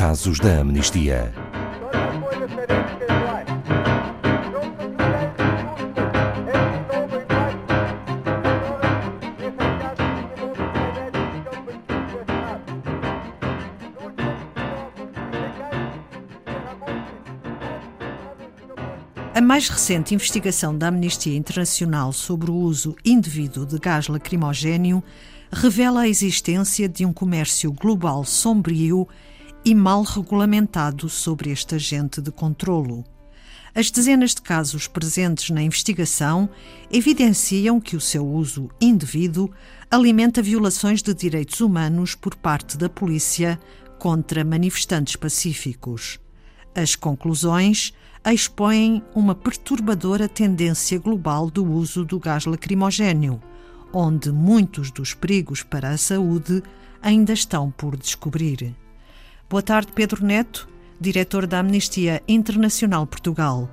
casos da amnistia. A mais recente investigação da Amnistia Internacional sobre o uso indevido de gás lacrimogéneo revela a existência de um comércio global sombrio e mal regulamentado sobre este agente de controlo. As dezenas de casos presentes na investigação evidenciam que o seu uso indevido alimenta violações de direitos humanos por parte da polícia contra manifestantes pacíficos. As conclusões expõem uma perturbadora tendência global do uso do gás lacrimogéneo, onde muitos dos perigos para a saúde ainda estão por descobrir. Boa tarde, Pedro Neto, diretor da Amnistia Internacional Portugal.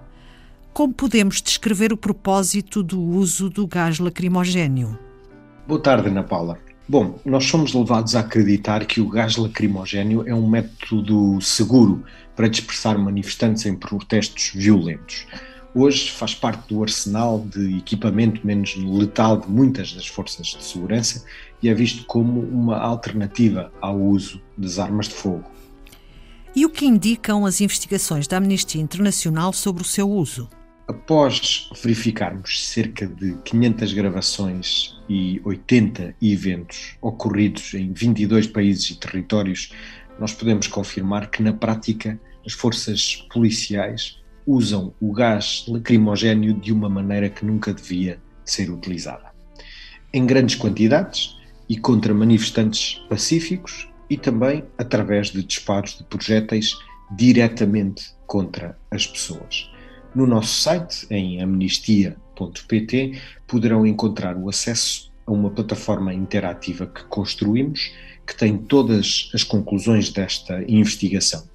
Como podemos descrever o propósito do uso do gás lacrimogéneo? Boa tarde, Ana Paula. Bom, nós somos levados a acreditar que o gás lacrimogéneo é um método seguro para dispersar manifestantes em protestos violentos. Hoje faz parte do arsenal de equipamento menos letal de muitas das forças de segurança e é visto como uma alternativa ao uso das armas de fogo. E o que indicam as investigações da Amnistia Internacional sobre o seu uso? Após verificarmos cerca de 500 gravações e 80 eventos ocorridos em 22 países e territórios, nós podemos confirmar que, na prática, as forças policiais usam o gás lacrimogéneo de uma maneira que nunca devia ser utilizada. Em grandes quantidades e contra manifestantes pacíficos e também através de disparos de projéteis diretamente contra as pessoas. No nosso site, em amnistia.pt, poderão encontrar o acesso a uma plataforma interativa que construímos, que tem todas as conclusões desta investigação.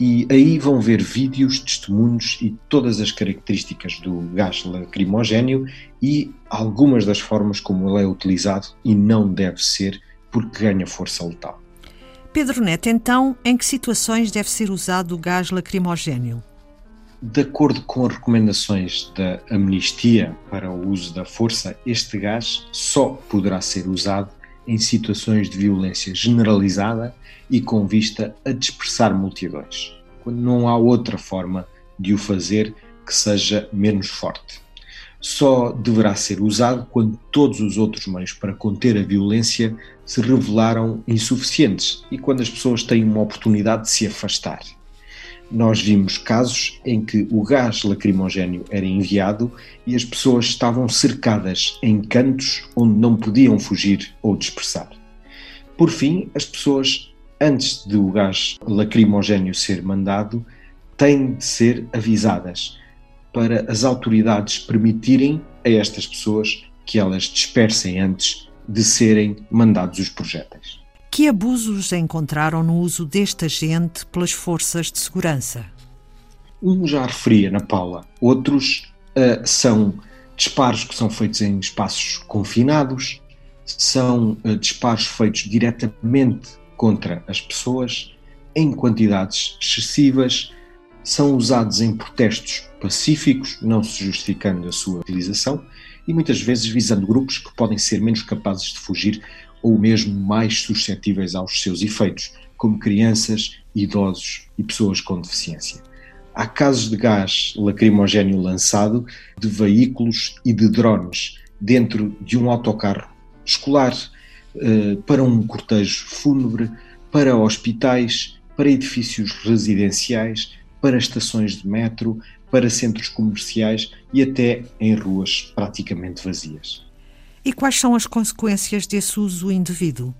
E aí vão ver vídeos, testemunhos e todas as características do gás lacrimogéneo e algumas das formas como ele é utilizado e não deve ser porque ganha força letal. Pedro Neto, então, em que situações deve ser usado o gás lacrimogéneo? De acordo com as recomendações da amnistia para o uso da força, este gás só poderá ser usado em situações de violência generalizada e com vista a dispersar multidões, quando não há outra forma de o fazer que seja menos forte. Só deverá ser usado quando todos os outros meios para conter a violência se revelaram insuficientes e quando as pessoas têm uma oportunidade de se afastar nós vimos casos em que o gás lacrimogéneo era enviado e as pessoas estavam cercadas em cantos onde não podiam fugir ou dispersar. Por fim, as pessoas, antes do gás lacrimogéneo ser mandado, têm de ser avisadas para as autoridades permitirem a estas pessoas que elas dispersem antes de serem mandados os projéteis. Que abusos encontraram no uso deste agente pelas forças de segurança? Um já referia na Paula, outros uh, são disparos que são feitos em espaços confinados, são uh, disparos feitos diretamente contra as pessoas, em quantidades excessivas, são usados em protestos pacíficos, não se justificando a sua utilização, e muitas vezes visando grupos que podem ser menos capazes de fugir ou mesmo mais suscetíveis aos seus efeitos, como crianças, idosos e pessoas com deficiência. Há casos de gás lacrimogéneo lançado de veículos e de drones dentro de um autocarro escolar, eh, para um cortejo fúnebre, para hospitais, para edifícios residenciais, para estações de metro, para centros comerciais e até em ruas praticamente vazias. E quais são as consequências desse uso indevido?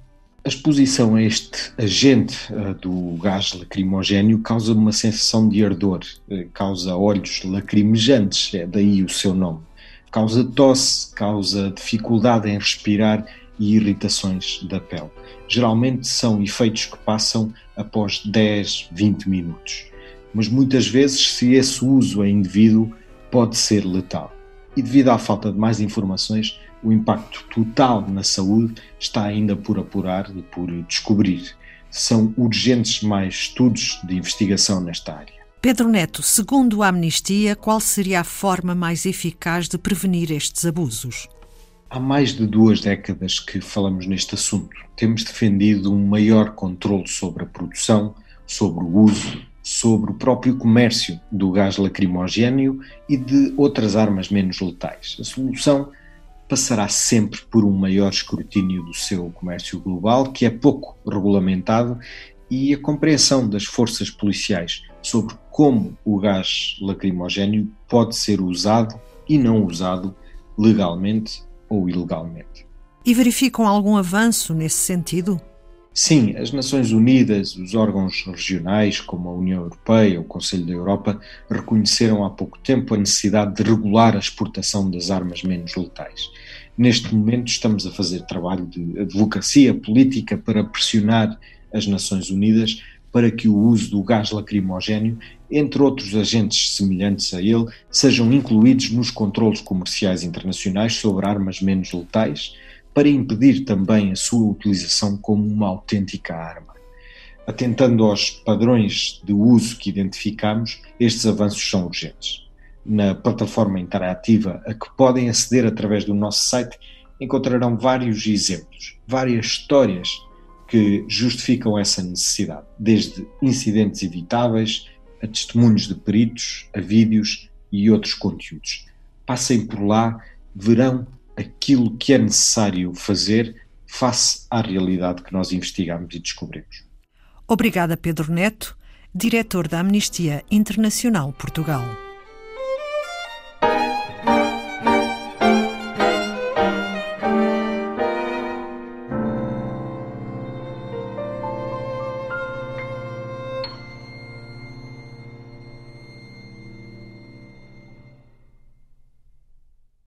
A exposição a este agente uh, do gás lacrimogéneo causa uma sensação de ardor, uh, causa olhos lacrimejantes, é daí o seu nome. Causa tosse, causa dificuldade em respirar e irritações da pele. Geralmente são efeitos que passam após 10, 20 minutos. Mas muitas vezes, se esse uso é indevido, pode ser letal. E devido à falta de mais informações, o impacto total na saúde está ainda por apurar e por descobrir. são urgentes mais estudos de investigação nesta área. Pedro Neto, segundo a Amnistia, qual seria a forma mais eficaz de prevenir estes abusos? Há mais de duas décadas que falamos neste assunto. Temos defendido um maior controle sobre a produção, sobre o uso, sobre o próprio comércio do gás lacrimogéneo e de outras armas menos letais. A solução passará sempre por um maior escrutínio do seu comércio global, que é pouco regulamentado, e a compreensão das forças policiais sobre como o gás lacrimogéneo pode ser usado e não usado legalmente ou ilegalmente. E verificam algum avanço nesse sentido? Sim, as Nações Unidas, os órgãos regionais, como a União Europeia, o Conselho da Europa, reconheceram há pouco tempo a necessidade de regular a exportação das armas menos letais. Neste momento, estamos a fazer trabalho de advocacia política para pressionar as Nações Unidas para que o uso do gás lacrimogéneo, entre outros agentes semelhantes a ele, sejam incluídos nos controlos comerciais internacionais sobre armas menos letais, para impedir também a sua utilização como uma autêntica arma. Atentando aos padrões de uso que identificamos, estes avanços são urgentes. Na plataforma interativa a que podem aceder através do nosso site, encontrarão vários exemplos, várias histórias que justificam essa necessidade, desde incidentes evitáveis a testemunhos de peritos, a vídeos e outros conteúdos. Passem por lá, verão aquilo que é necessário fazer face à realidade que nós investigamos e descobrimos. Obrigada, Pedro Neto, diretor da Amnistia Internacional Portugal.